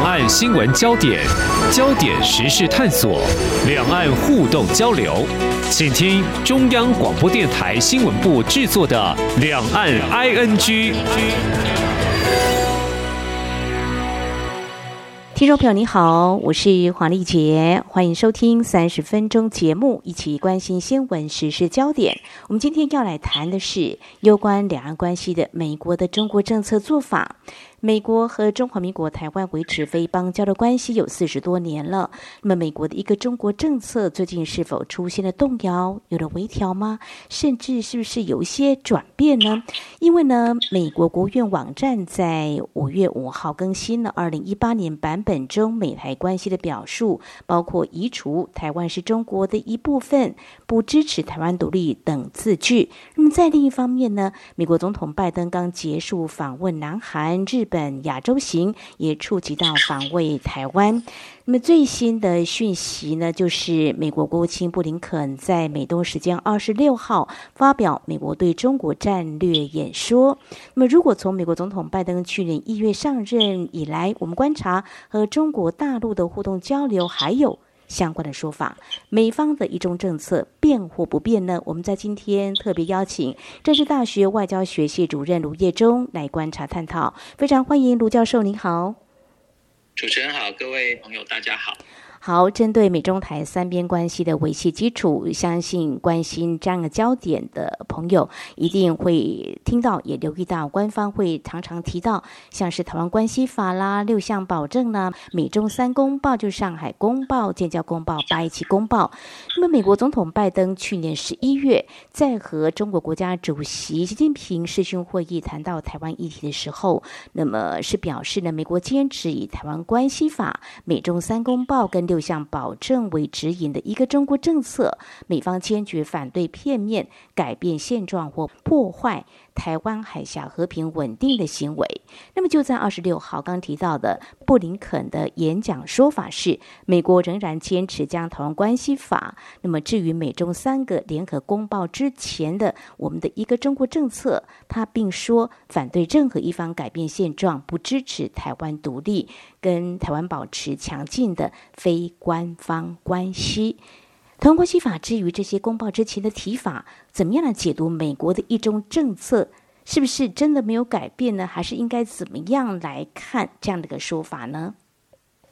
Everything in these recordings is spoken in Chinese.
两岸新闻焦点、焦点时事探索、两岸互动交流，请听中央广播电台新闻部制作的《两岸 ING》。听众朋友，你好，我是黄丽杰，欢迎收听三十分钟节目，一起关心新闻时事焦点。我们今天要来谈的是有关两岸关系的美国的中国政策做法。美国和中华民国台湾维持非邦交的关系有四十多年了。那么，美国的一个中国政策最近是否出现了动摇，有了微调吗？甚至是不是有一些转变呢？因为呢，美国国务院网站在五月五号更新了二零一八年版本中美台关系的表述，包括移除“台湾是中国的一部分”、“不支持台湾独立”等字句。那么，在另一方面呢，美国总统拜登刚结束访问南韩、日本亚洲行也触及到访问台湾。那么最新的讯息呢，就是美国国务卿布林肯在美东时间二十六号发表美国对中国战略演说。那么如果从美国总统拜登去年一月上任以来，我们观察和中国大陆的互动交流，还有。相关的说法，美方的一中政策变或不变呢？我们在今天特别邀请政治大学外交学系主任卢业中来观察探讨，非常欢迎卢教授，您好。主持人好，各位朋友大家好。好，针对美中台三边关系的维系基础，相信关心这样的焦点的朋友一定会听到，也留意到官方会常常提到，像是台湾关系法啦、六项保证呢、美中三公报，就是上海公报、建交公报、八一七公报。那么，美国总统拜登去年十一月在和中国国家主席习近平视讯会议谈到台湾议题的时候，那么是表示呢，美国坚持以台湾关系法、美中三公报跟六项保证为指引的一个中国政策，美方坚决反对片面改变现状或破坏台湾海峡和平稳定的行为。那么就在二十六号刚提到的布林肯的演讲说法是，美国仍然坚持将台湾关系法。那么至于美中三个联合公报之前的我们的一个中国政策，他并说反对任何一方改变现状，不支持台湾独立。跟台湾保持强劲的非官方关系，台湾关系法之于这些公报之前的提法，怎么样来解读美国的一中政策？是不是真的没有改变呢？还是应该怎么样来看这样的一个说法呢？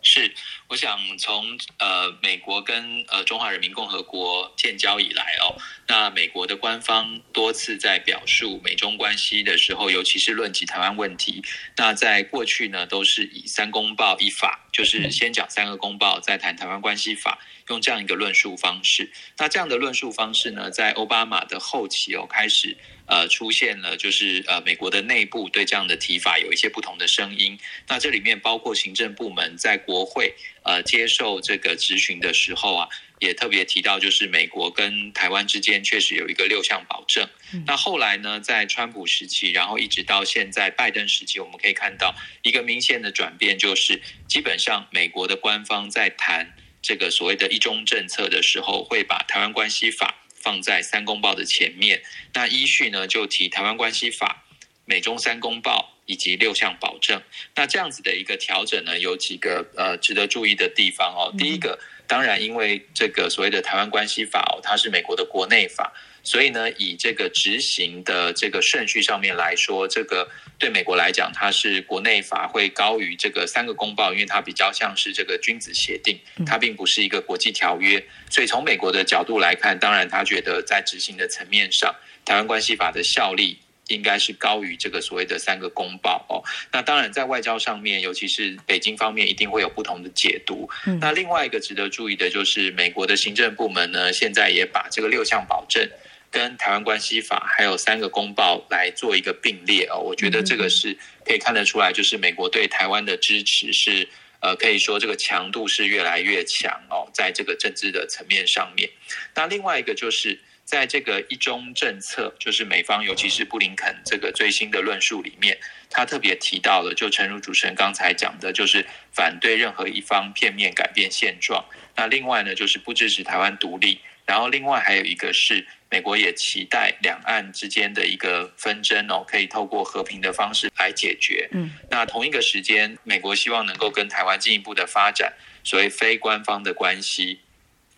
是，我想从呃美国跟呃中华人民共和国建交以来哦，那美国的官方多次在表述美中关系的时候，尤其是论及台湾问题，那在过去呢都是以三公报一法，就是先讲三个公报，再谈台湾关系法，用这样一个论述方式。那这样的论述方式呢，在奥巴马的后期哦开始。呃，出现了就是呃，美国的内部对这样的提法有一些不同的声音。那这里面包括行政部门在国会呃接受这个质询的时候啊，也特别提到，就是美国跟台湾之间确实有一个六项保证。那后来呢，在川普时期，然后一直到现在拜登时期，我们可以看到一个明显的转变，就是基本上美国的官方在谈这个所谓的一中政策的时候，会把台湾关系法。放在三公报的前面，那依序呢就提台湾关系法、美中三公报以及六项保证。那这样子的一个调整呢，有几个呃值得注意的地方哦。第一个，当然因为这个所谓的台湾关系法哦，它是美国的国内法。所以呢，以这个执行的这个顺序上面来说，这个对美国来讲，它是国内法会高于这个三个公报，因为它比较像是这个君子协定，它并不是一个国际条约。所以从美国的角度来看，当然他觉得在执行的层面上，台湾关系法的效力应该是高于这个所谓的三个公报哦。那当然在外交上面，尤其是北京方面，一定会有不同的解读。那另外一个值得注意的就是，美国的行政部门呢，现在也把这个六项保证。跟台湾关系法还有三个公报来做一个并列哦，我觉得这个是可以看得出来，就是美国对台湾的支持是呃，可以说这个强度是越来越强哦，在这个政治的层面上面。那另外一个就是在这个一中政策，就是美方尤其是布林肯这个最新的论述里面，他特别提到了，就诚如主持人刚才讲的，就是反对任何一方片面改变现状。那另外呢，就是不支持台湾独立。然后另外还有一个是，美国也期待两岸之间的一个纷争哦，可以透过和平的方式来解决。嗯，那同一个时间，美国希望能够跟台湾进一步的发展所谓非官方的关系。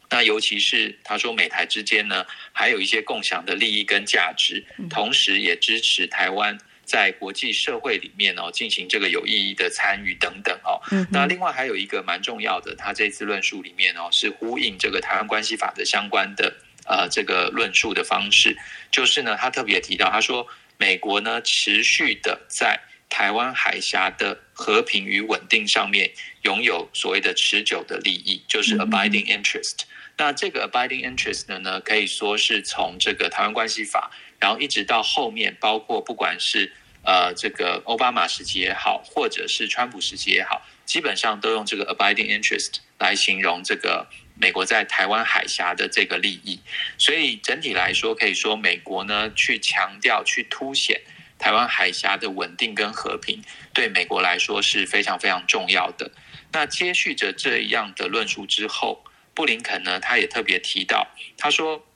那尤其是他说美台之间呢，还有一些共享的利益跟价值，同时也支持台湾在国际社会里面哦进行这个有意义的参与等等哦。那另外还有一个蛮重要的，他这次论述里面哦是呼应这个台湾关系法的相关的呃这个论述的方式，就是呢他特别提到他说美国呢持续的在台湾海峡的和平与稳定上面拥有所谓的持久的利益，就是 abiding interest。那这个 abiding interest 呢，呢，可以说是从这个台湾关系法，然后一直到后面，包括不管是呃这个奥巴马时期也好，或者是川普时期也好，基本上都用这个 abiding interest 来形容这个美国在台湾海峡的这个利益。所以整体来说，可以说美国呢去强调、去凸显台湾海峡的稳定跟和平，对美国来说是非常非常重要的。那接续着这样的论述之后。布林肯呢，他也特别提到，他说，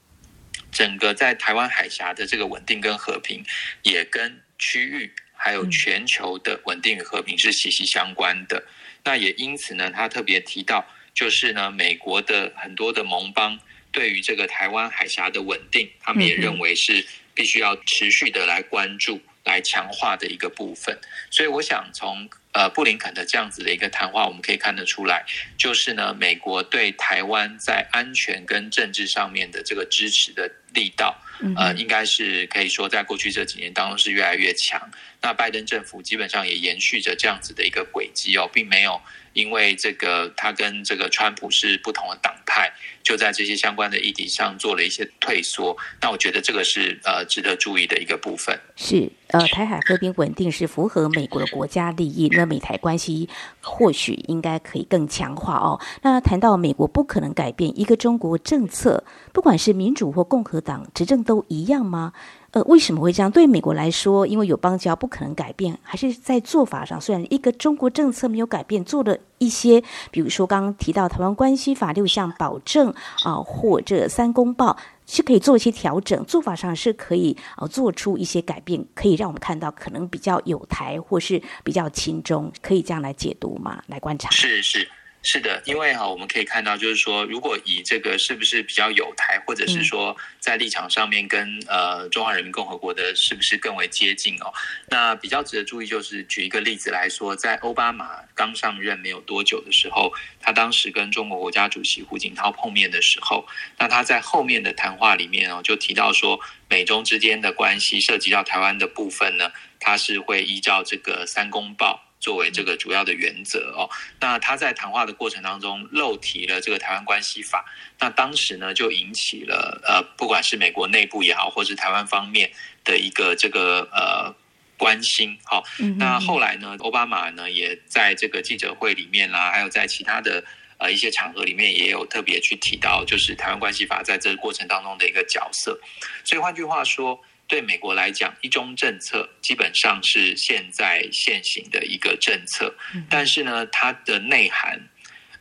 整个在台湾海峡的这个稳定跟和平，也跟区域还有全球的稳定与和平是息息相关的。那也因此呢，他特别提到，就是呢，美国的很多的盟邦对于这个台湾海峡的稳定，他们也认为是必须要持续的来关注、来强化的一个部分。所以，我想从。呃，布林肯的这样子的一个谈话，我们可以看得出来，就是呢，美国对台湾在安全跟政治上面的这个支持的力道，呃，应该是可以说在过去这几年当中是越来越强。那拜登政府基本上也延续着这样子的一个轨迹哦，并没有。因为这个，他跟这个川普是不同的党派，就在这些相关的议题上做了一些退缩。那我觉得这个是呃值得注意的一个部分。是呃，台海和平稳定是符合美国的国家利益，那美台关系或许应该可以更强化哦。那谈到美国不可能改变一个中国政策，不管是民主或共和党执政都一样吗？呃，为什么会这样？对美国来说，因为有邦交不可能改变，还是在做法上，虽然一个中国政策没有改变，做了一些，比如说刚刚提到台湾关系法六项保证啊、或者三公报是可以做一些调整，做法上是可以、呃、做出一些改变，可以让我们看到可能比较有台或是比较轻中，可以这样来解读吗？来观察。是是。是的，因为哈，我们可以看到，就是说，如果以这个是不是比较有台，或者是说在立场上面跟呃中华人民共和国的是不是更为接近哦？那比较值得注意，就是举一个例子来说，在奥巴马刚上任没有多久的时候，他当时跟中国国家主席胡锦涛碰面的时候，那他在后面的谈话里面哦，就提到说，美中之间的关系涉及到台湾的部分呢，他是会依照这个三公报。作为这个主要的原则哦，那他在谈话的过程当中漏提了这个台湾关系法，那当时呢就引起了呃，不管是美国内部也好，或是台湾方面的一个这个呃关心。好，那后来呢，奥巴马呢也在这个记者会里面啦，还有在其他的呃一些场合里面也有特别去提到，就是台湾关系法在这个过程当中的一个角色。所以换句话说。对美国来讲，一中政策基本上是现在现行的一个政策，但是呢，它的内涵，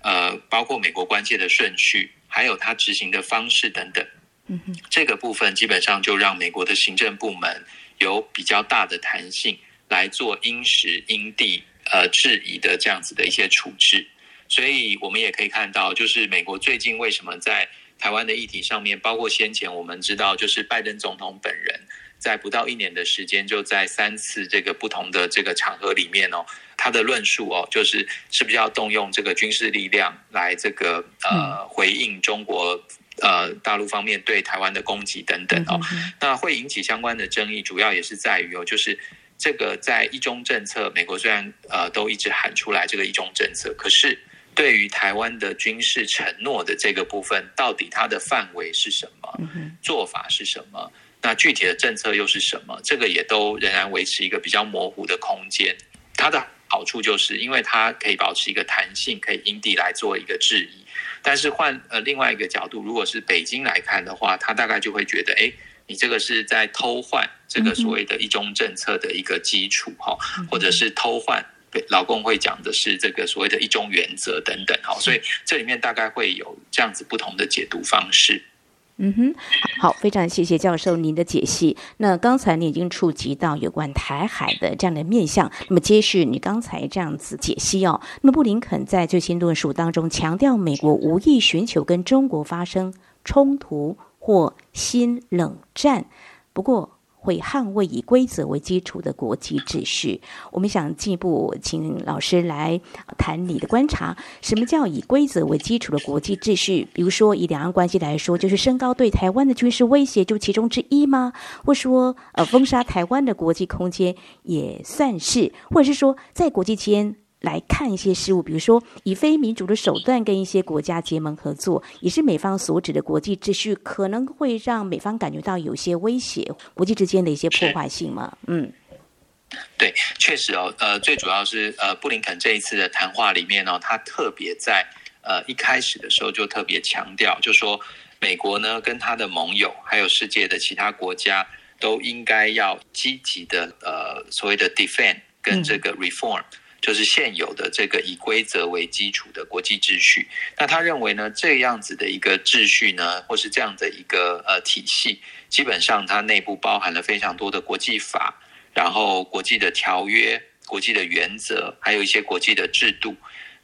呃，包括美国关切的顺序，还有它执行的方式等等，嗯这个部分基本上就让美国的行政部门有比较大的弹性来做因时因地呃质疑的这样子的一些处置，所以我们也可以看到，就是美国最近为什么在台湾的议题上面，包括先前我们知道，就是拜登总统本人在不到一年的时间，就在三次这个不同的这个场合里面哦，他的论述哦，就是是不是要动用这个军事力量来这个呃回应中国呃大陆方面对台湾的攻击等等哦，那会引起相关的争议，主要也是在于哦，就是这个在一中政策，美国虽然呃都一直喊出来这个一中政策，可是。对于台湾的军事承诺的这个部分，到底它的范围是什么？做法是什么？那具体的政策又是什么？这个也都仍然维持一个比较模糊的空间。它的好处就是，因为它可以保持一个弹性，可以因地来做一个质疑。但是换呃另外一个角度，如果是北京来看的话，他大概就会觉得，哎，你这个是在偷换这个所谓的一中政策的一个基础哈，或者是偷换。老公会讲的是这个所谓的一中原则等等，好，所以这里面大概会有这样子不同的解读方式。嗯哼，好，非常谢谢教授您的解析。那刚才你已经触及到有关台海的这样的面向，那么接续你刚才这样子解析哦，那么布林肯在最新论述当中强调，美国无意寻求跟中国发生冲突或新冷战，不过，会捍卫以规则为基础的国际秩序。我们想进一步请老师来谈你的观察，什么叫以规则为基础的国际秩序？比如说以两岸关系来说，就是升高对台湾的军事威胁，就其中之一吗？或说呃封杀台湾的国际空间也算是，或者是说在国际间。来看一些事物，比如说以非民主的手段跟一些国家结盟合作，也是美方所指的国际秩序，可能会让美方感觉到有些威胁，国际之间的一些破坏性嘛？嗯，对，确实哦，呃，最主要是呃，布林肯这一次的谈话里面呢、哦，他特别在呃一开始的时候就特别强调，就说美国呢跟他的盟友，还有世界的其他国家，都应该要积极的呃所谓的 defend 跟这个 reform、嗯。就是现有的这个以规则为基础的国际秩序，那他认为呢，这样子的一个秩序呢，或是这样的一个呃体系，基本上它内部包含了非常多的国际法，然后国际的条约、国际的原则，还有一些国际的制度。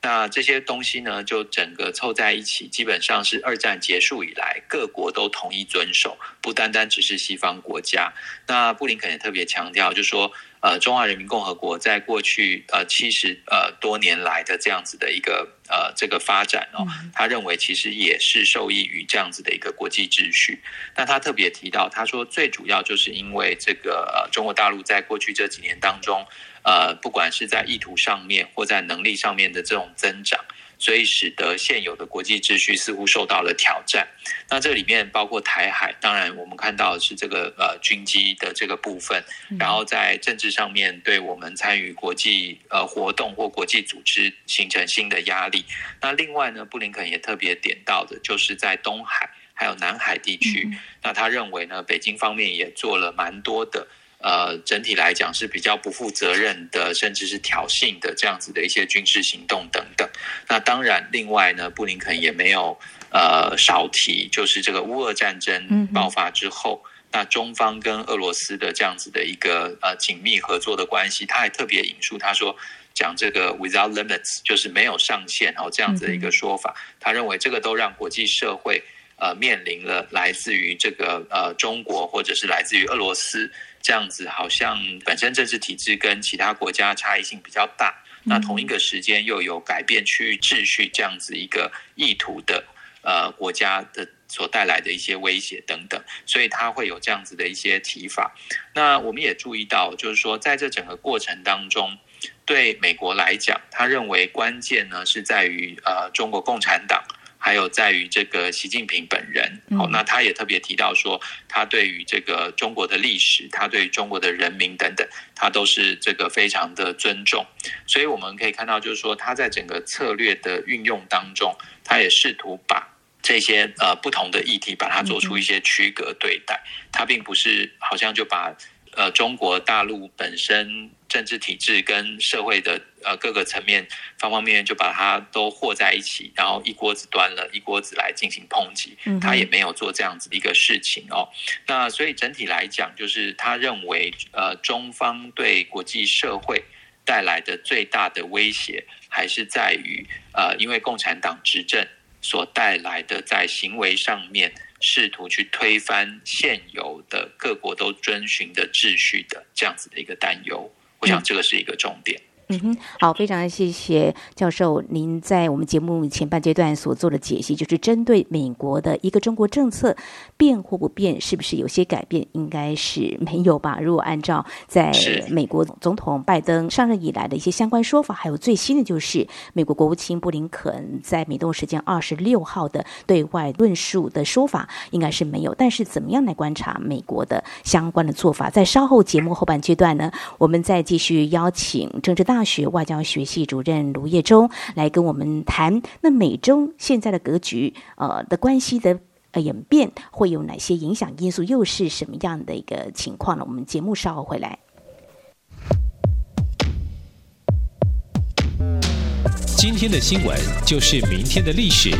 那这些东西呢，就整个凑在一起，基本上是二战结束以来各国都统一遵守，不单单只是西方国家。那布林肯也特别强调，就说，呃，中华人民共和国在过去呃七十呃多年来的这样子的一个呃这个发展哦，他认为其实也是受益于这样子的一个国际秩序。那他特别提到，他说最主要就是因为这个呃中国大陆在过去这几年当中。呃，不管是在意图上面或在能力上面的这种增长，所以使得现有的国际秩序似乎受到了挑战。那这里面包括台海，当然我们看到的是这个呃军机的这个部分，然后在政治上面对我们参与国际呃活动或国际组织形成新的压力。那另外呢，布林肯也特别点到的就是在东海还有南海地区，那他认为呢，北京方面也做了蛮多的。呃，整体来讲是比较不负责任的，甚至是挑衅的这样子的一些军事行动等等。那当然，另外呢，布林肯也没有呃少提，就是这个乌俄战争爆发之后，嗯、那中方跟俄罗斯的这样子的一个呃紧密合作的关系，他还特别引述他说，讲这个 without limits 就是没有上限哦这样子的一个说法，嗯、他认为这个都让国际社会呃面临了来自于这个呃中国或者是来自于俄罗斯。这样子好像本身政治体制跟其他国家差异性比较大，那同一个时间又有改变区域秩序这样子一个意图的呃国家的所带来的一些威胁等等，所以他会有这样子的一些提法。那我们也注意到，就是说在这整个过程当中，对美国来讲，他认为关键呢是在于呃中国共产党。还有在于这个习近平本人，好，那他也特别提到说，他对于这个中国的历史，他对于中国的人民等等，他都是这个非常的尊重。所以我们可以看到，就是说他在整个策略的运用当中，他也试图把这些呃不同的议题，把它做出一些区隔对待。他并不是好像就把呃中国大陆本身。政治体制跟社会的呃各个层面方方面面，就把它都和在一起，然后一锅子端了，一锅子来进行抨击。他也没有做这样子的一个事情哦。那所以整体来讲，就是他认为呃中方对国际社会带来的最大的威胁，还是在于呃因为共产党执政所带来的在行为上面。试图去推翻现有的各国都遵循的秩序的这样子的一个担忧，我想这个是一个重点。嗯哼，好，非常谢谢教授您在我们节目前半阶段所做的解析，就是针对美国的一个中国政策变或不变，是不是有些改变？应该是没有吧？如果按照在美国总统拜登上任以来的一些相关说法，还有最新的就是美国国务卿布林肯在美东时间二十六号的对外论述的说法，应该是没有。但是怎么样来观察美国的相关的做法？在稍后节目后半阶段呢，我们再继续邀请政治大。大学外交学系主任卢业中来跟我们谈，那美中现在的格局，呃的关系的呃演变会有哪些影响因素，又是什么样的一个情况呢？我们节目稍后回来。今天的新闻就是明天的历史，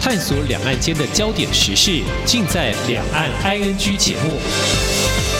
探索两岸间的焦点时事，尽在《两岸 ING》节目。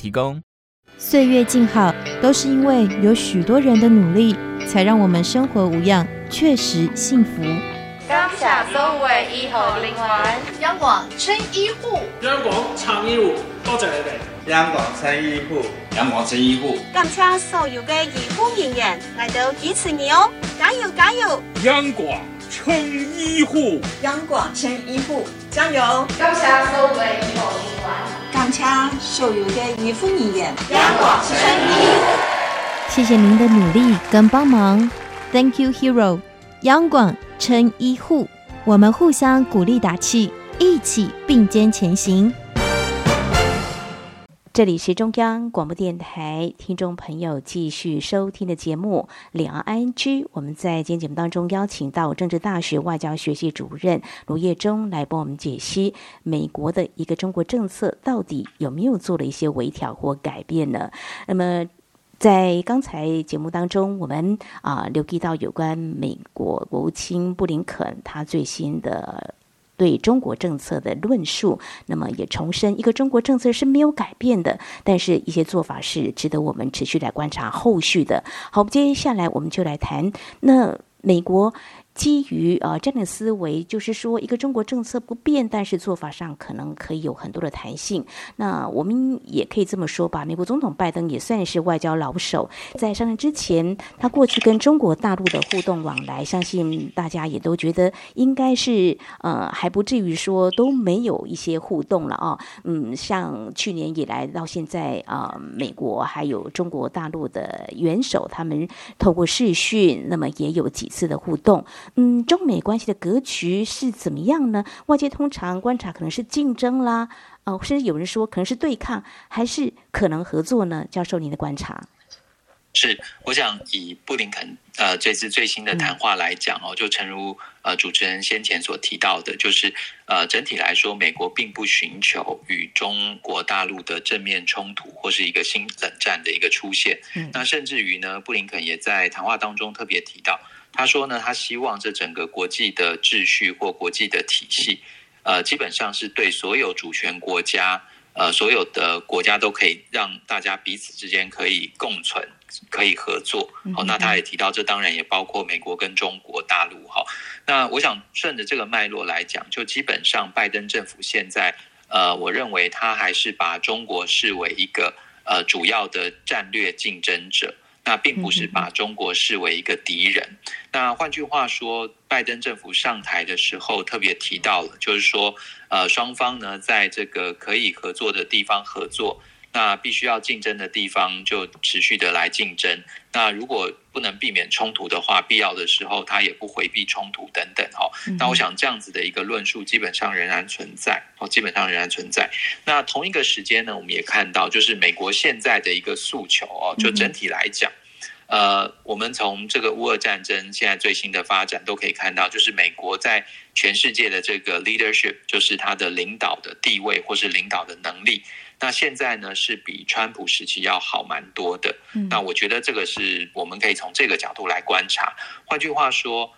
提供。岁月静好，都是因为有许多人的努力，才让我们生活无恙，确实幸福。感谢所有的医护人员，央广撑医护，央广撑医护，多谢你哋。阳光撑医护，央广撑医护，感谢所有的医护人员来到支持你哦，加油加油！阳光撑医护，阳光撑医护，加油！感谢所有的医护人员。谢所有的医护人员，谢谢您的努力跟帮忙，Thank you, hero。央广撑医护，我们互相鼓励打气，一起并肩前行。这里是中央广播电台听众朋友继续收听的节目《两岸 ING》。我们在今天节目当中邀请到政治大学外交学系主任卢业中来帮我们解析美国的一个中国政策到底有没有做了一些微调或改变呢？那么在刚才节目当中，我们啊留意到有关美国国务卿布林肯他最新的。对中国政策的论述，那么也重申一个中国政策是没有改变的，但是一些做法是值得我们持续来观察后续的。好，接下来我们就来谈那美国。基于呃这样的思维，就是说一个中国政策不变，但是做法上可能可以有很多的弹性。那我们也可以这么说吧，美国总统拜登也算是外交老手，在上任之前，他过去跟中国大陆的互动往来，相信大家也都觉得应该是呃还不至于说都没有一些互动了啊。嗯，像去年以来到现在啊，呃，美国还有中国大陆的元首，他们透过视讯，那么也有几次的互动。嗯，中美关系的格局是怎么样呢？外界通常观察可能是竞争啦，呃，甚至有人说可能是对抗，还是可能合作呢？教授，您的观察？是，我想以布林肯呃这次最新的谈话来讲哦，就诚如呃主持人先前所提到的，就是呃整体来说，美国并不寻求与中国大陆的正面冲突或是一个新冷战的一个出现。嗯，那甚至于呢，布林肯也在谈话当中特别提到。他说呢，他希望这整个国际的秩序或国际的体系，呃，基本上是对所有主权国家，呃，所有的国家都可以让大家彼此之间可以共存，可以合作。好，那他也提到，这当然也包括美国跟中国大陆。哈，那我想顺着这个脉络来讲，就基本上拜登政府现在，呃，我认为他还是把中国视为一个呃主要的战略竞争者。那并不是把中国视为一个敌人。那换句话说，拜登政府上台的时候特别提到了，就是说，呃，双方呢在这个可以合作的地方合作。那必须要竞争的地方就持续的来竞争。那如果不能避免冲突的话，必要的时候他也不回避冲突等等哈。那我想这样子的一个论述基本上仍然存在哦，基本上仍然存在。那同一个时间呢，我们也看到就是美国现在的一个诉求哦，就整体来讲，呃，我们从这个乌俄战争现在最新的发展都可以看到，就是美国在全世界的这个 leadership，就是它的领导的地位或是领导的能力。那现在呢，是比川普时期要好蛮多的。那我觉得这个是我们可以从这个角度来观察。换句话说，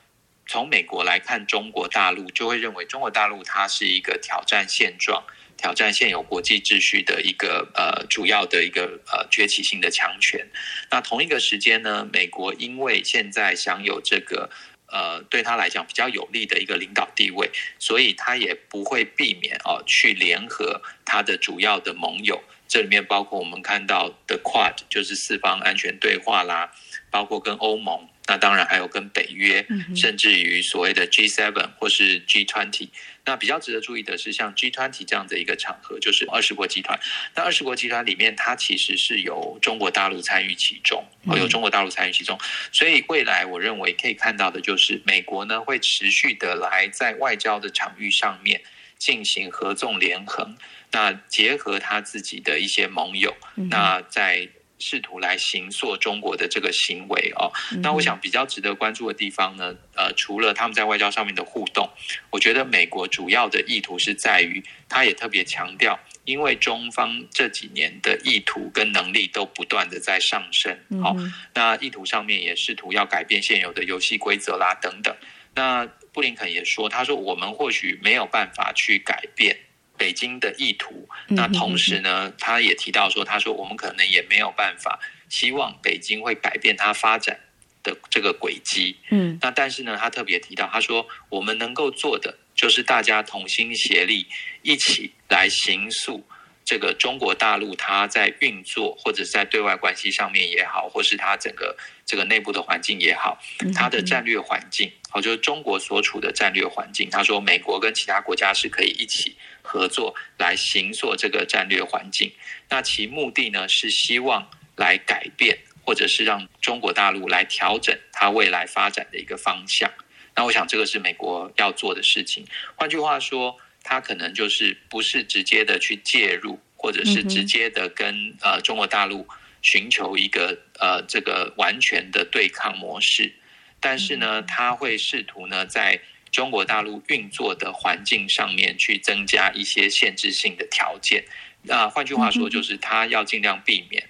从美国来看中国大陆，就会认为中国大陆它是一个挑战现状、挑战现有国际秩序的一个呃主要的一个呃崛起性的强权。那同一个时间呢，美国因为现在享有这个。呃，对他来讲比较有利的一个领导地位，所以他也不会避免哦、去联合他的主要的盟友，这里面包括我们看到的 Quad，就是四方安全对话啦，包括跟欧盟那当然还有跟北约，嗯、甚至于所谓的 G7 或是 G20。那比较值得注意的是，像 G20 这样的一个场合，就是二十国集团。那二十国集团里面，它其实是由中国大陆参与其中，哦，有中国大陆参与其中。所以未来我认为可以看到的就是，美国呢会持续的来在外交的场域上面进行合纵连横，那结合他自己的一些盟友，那在。试图来行塑中国的这个行为哦，那我想比较值得关注的地方呢，呃，除了他们在外交上面的互动，我觉得美国主要的意图是在于，他也特别强调，因为中方这几年的意图跟能力都不断的在上升，好，那意图上面也试图要改变现有的游戏规则啦等等。那布林肯也说，他说我们或许没有办法去改变。北京的意图，那同时呢，他也提到说，他说我们可能也没有办法希望北京会改变它发展的这个轨迹。嗯，那但是呢，他特别提到，他说我们能够做的就是大家同心协力，一起来行塑这个中国大陆它在运作或者是在对外关系上面也好，或是它整个这个内部的环境也好，它的战略环境，好，就是中国所处的战略环境。他说，美国跟其他国家是可以一起。合作来形塑这个战略环境，那其目的呢，是希望来改变，或者是让中国大陆来调整它未来发展的一个方向。那我想这个是美国要做的事情。换句话说，它可能就是不是直接的去介入，或者是直接的跟呃中国大陆寻求一个呃这个完全的对抗模式，但是呢，他会试图呢在。中国大陆运作的环境上面去增加一些限制性的条件，那换句话说，就是他要尽量避免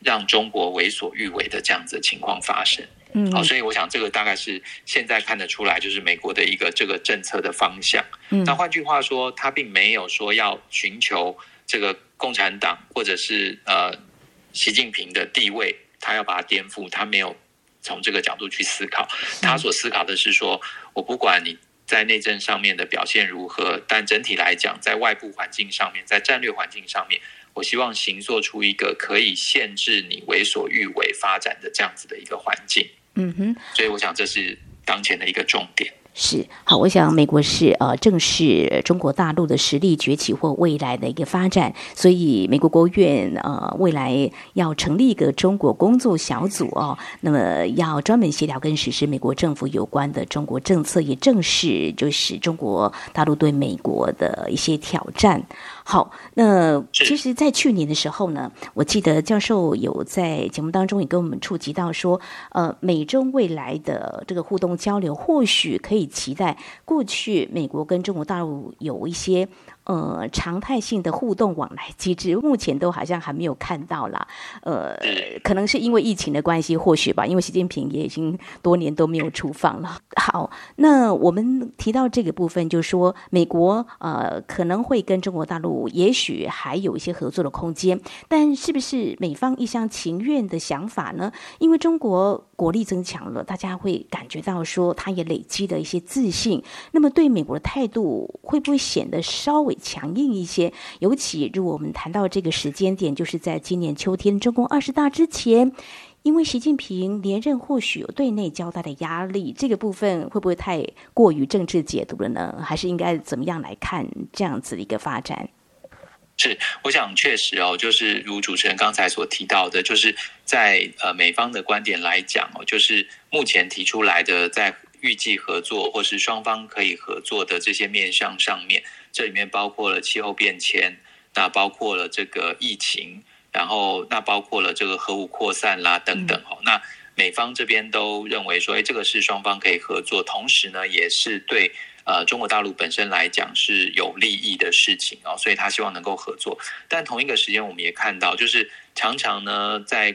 让中国为所欲为的这样子的情况发生。嗯，好，所以我想这个大概是现在看得出来，就是美国的一个这个政策的方向。嗯，那换句话说，他并没有说要寻求这个共产党或者是呃习近平的地位，他要把它颠覆，他没有。从这个角度去思考，他所思考的是说，我不管你在内政上面的表现如何，但整体来讲，在外部环境上面，在战略环境上面，我希望行做出一个可以限制你为所欲为发展的这样子的一个环境。嗯哼，所以我想这是当前的一个重点。是好，我想美国是呃正是中国大陆的实力崛起或未来的一个发展，所以美国国务院呃未来要成立一个中国工作小组哦，那么要专门协调跟实施美国政府有关的中国政策，也正是就是中国大陆对美国的一些挑战。好，那其实，在去年的时候呢，我记得教授有在节目当中也跟我们触及到说，呃，美中未来的这个互动交流，或许可以期待过去美国跟中国大陆有一些。呃，常态性的互动往来机制，目前都好像还没有看到啦。呃，可能是因为疫情的关系，或许吧。因为习近平也已经多年都没有出访了。好，那我们提到这个部分，就是说美国呃可能会跟中国大陆，也许还有一些合作的空间，但是不是美方一厢情愿的想法呢？因为中国国力增强了，大家会感觉到说，他也累积了一些自信。那么对美国的态度会不会显得稍微强硬一些，尤其如果我们谈到这个时间点，就是在今年秋天中共二十大之前，因为习近平连任，或许有对内较大的压力，这个部分会不会太过于政治解读了呢？还是应该怎么样来看这样子的一个发展？是，我想确实哦，就是如主持人刚才所提到的，就是在呃美方的观点来讲哦，就是目前提出来的在。预计合作或是双方可以合作的这些面向上面，这里面包括了气候变迁，那包括了这个疫情，然后那包括了这个核武扩散啦等等哦。那美方这边都认为说，哎，这个是双方可以合作，同时呢，也是对呃中国大陆本身来讲是有利益的事情哦，所以他希望能够合作。但同一个时间，我们也看到，就是常常呢在。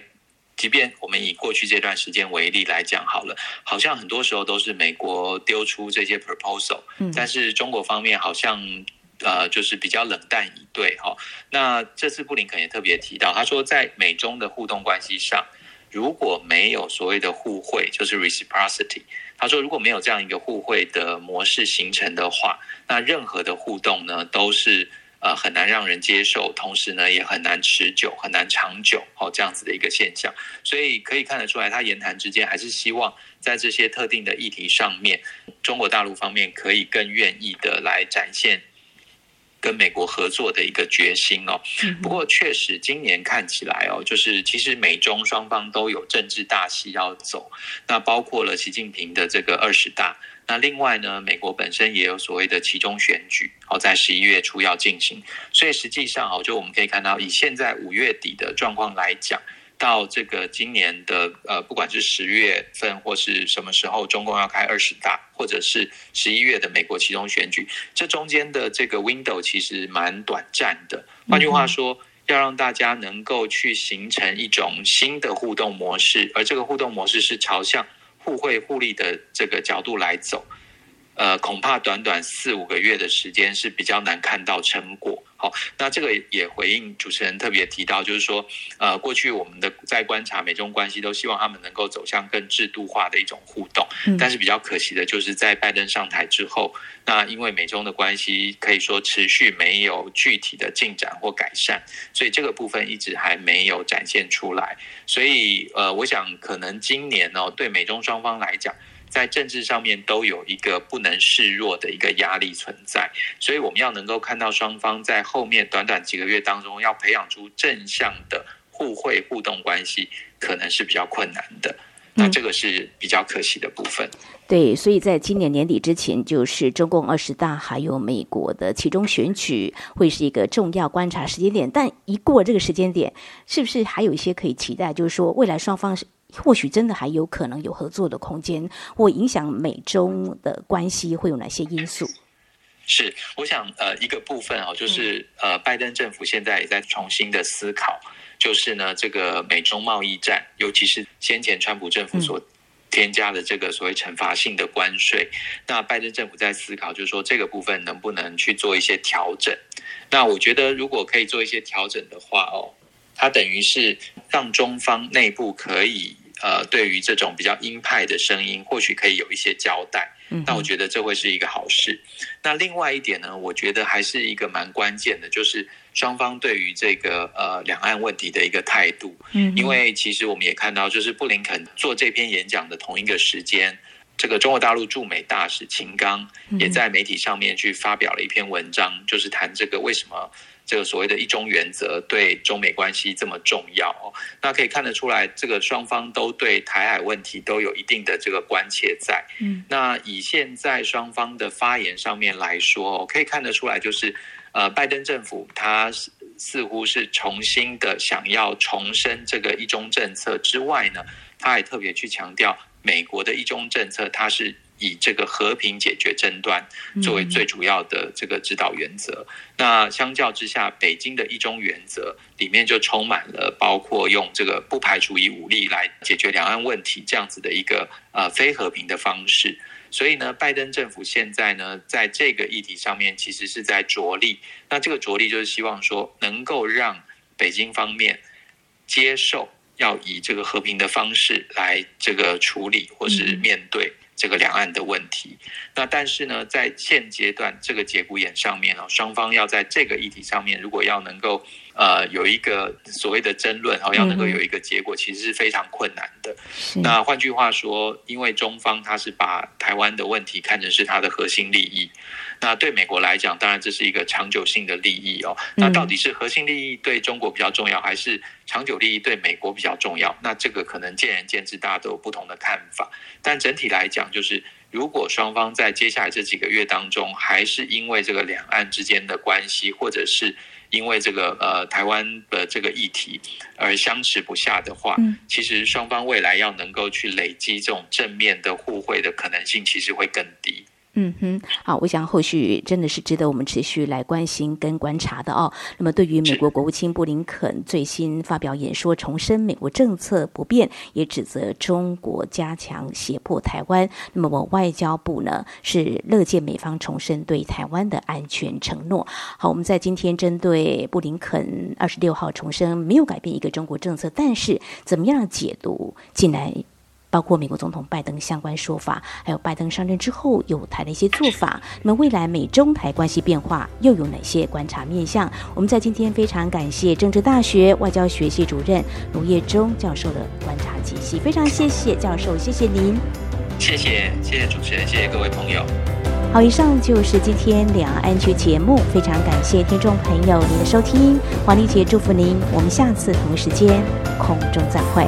即便我们以过去这段时间为例来讲好了，好像很多时候都是美国丢出这些 proposal，但是中国方面好像呃就是比较冷淡以对哈。那这次布林肯也特别提到，他说在美中的互动关系上，如果没有所谓的互惠，就是 reciprocity，他说如果没有这样一个互惠的模式形成的话，那任何的互动呢都是呃很难让人接受，同时呢也很难持久、很难长久哦这样子的一个现象。所以可以看得出来，他言谈之间还是希望在这些特定的议题上面，中国大陆方面可以更愿意的来展现。跟美国合作的一个决心哦，不过确实今年看起来哦，就是其实美中双方都有政治大戏要走，那包括了习近平的这个二十大，那另外呢，美国本身也有所谓的其中选举哦，在十一月初要进行，所以实际上哦，就我们可以看到，以现在五月底的状况来讲。到这个今年的呃，不管是十月份或是什么时候，中共要开二十大，或者是十一月的美国其中选举，这中间的这个 window 其实蛮短暂的。换句话说，要让大家能够去形成一种新的互动模式，而这个互动模式是朝向互惠互利的这个角度来走。呃，恐怕短短四五个月的时间是比较难看到成果。好，那这个也回应主持人特别提到，就是说，呃，过去我们的在观察美中关系，都希望他们能够走向更制度化的一种互动。但是比较可惜的就是，在拜登上台之后，那因为美中的关系可以说持续没有具体的进展或改善，所以这个部分一直还没有展现出来。所以，呃，我想可能今年呢，对美中双方来讲。在政治上面都有一个不能示弱的一个压力存在，所以我们要能够看到双方在后面短短几个月当中要培养出正向的互惠互动关系，可能是比较困难的。那这个是比较可惜的部分。嗯、对，所以在今年年底之前，就是中共二十大还有美国的其中选举会是一个重要观察时间点。但一过这个时间点，是不是还有一些可以期待？就是说未来双方是。或许真的还有可能有合作的空间，或影响美中的关系会有哪些因素？是，我想呃一个部分哦，就是呃拜登政府现在也在重新的思考，就是呢这个美中贸易战，尤其是先前川普政府所添加的这个所谓惩罚性的关税，那拜登政府在思考，就是说这个部分能不能去做一些调整？那我觉得如果可以做一些调整的话哦，它等于是让中方内部可以。呃，对于这种比较鹰派的声音，或许可以有一些交代。那我觉得这会是一个好事。那另外一点呢，我觉得还是一个蛮关键的，就是双方对于这个呃两岸问题的一个态度。嗯，因为其实我们也看到，就是布林肯做这篇演讲的同一个时间，这个中国大陆驻美大使秦刚也在媒体上面去发表了一篇文章，就是谈这个为什么。这个所谓的一中原则对中美关系这么重要哦，那可以看得出来，这个双方都对台海问题都有一定的这个关切在。嗯，那以现在双方的发言上面来说，可以看得出来，就是呃，拜登政府他似乎是重新的想要重申这个一中政策之外呢，他还特别去强调美国的一中政策，它是。以这个和平解决争端作为最主要的这个指导原则。那相较之下，北京的一中原则里面就充满了包括用这个不排除以武力来解决两岸问题这样子的一个呃非和平的方式。所以呢，拜登政府现在呢在这个议题上面其实是在着力。那这个着力就是希望说能够让北京方面接受要以这个和平的方式来这个处理或是面对。这个两岸的问题，那但是呢，在现阶段这个节骨眼上面啊，双方要在这个议题上面，如果要能够呃有一个所谓的争论哦，要能够有一个结果，其实是非常困难的。那换句话说，因为中方他是把台湾的问题看成是他的核心利益。那对美国来讲，当然这是一个长久性的利益哦。那到底是核心利益对中国比较重要，还是长久利益对美国比较重要？那这个可能见仁见智，大家都有不同的看法。但整体来讲，就是如果双方在接下来这几个月当中，还是因为这个两岸之间的关系，或者是因为这个呃台湾的这个议题而相持不下的话，其实双方未来要能够去累积这种正面的互惠的可能性，其实会更低。嗯哼，好，我想后续真的是值得我们持续来关心跟观察的哦。那么，对于美国国务卿布林肯最新发表演说，重申美国政策不变，也指责中国加强胁迫台湾。那么，我外交部呢是乐见美方重申对台湾的安全承诺。好，我们在今天针对布林肯二十六号重申没有改变一个中国政策，但是怎么样解读进来？包括美国总统拜登相关说法，还有拜登上任之后有台的一些做法。那么未来美中台关系变化又有哪些观察面向？我们在今天非常感谢政治大学外交学系主任卢业忠教授的观察解析，非常谢谢教授，谢谢您。谢谢，谢谢主持人，谢谢各位朋友。好，以上就是今天两岸 ING 节目，非常感谢听众朋友您的收听，黄丽姐祝福您，我们下次同一时间空中再会。